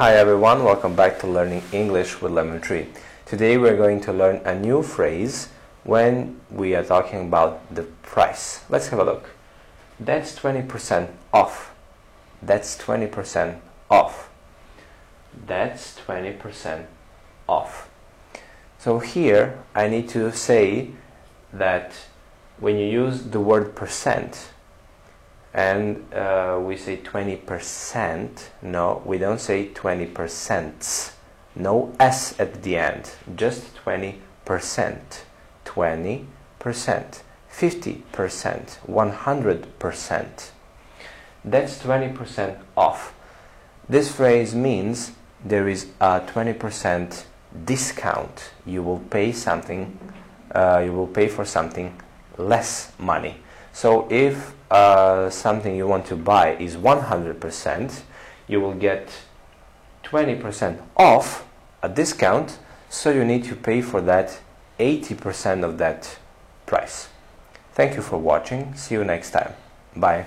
Hi everyone, welcome back to Learning English with Lemon Tree. Today we're going to learn a new phrase when we are talking about the price. Let's have a look. That's 20% off. That's 20% off. That's 20% off. So here I need to say that when you use the word percent and uh, we say 20%, no, we don't say 20%. No S at the end, just 20%. 20%, 50%, 100%. That's 20% off. This phrase means there is a 20% discount. You will pay something, uh, you will pay for something less money. So if uh, something you want to buy is 100%, you will get 20% off a discount, so you need to pay for that 80% of that price. Thank you for watching. See you next time. Bye.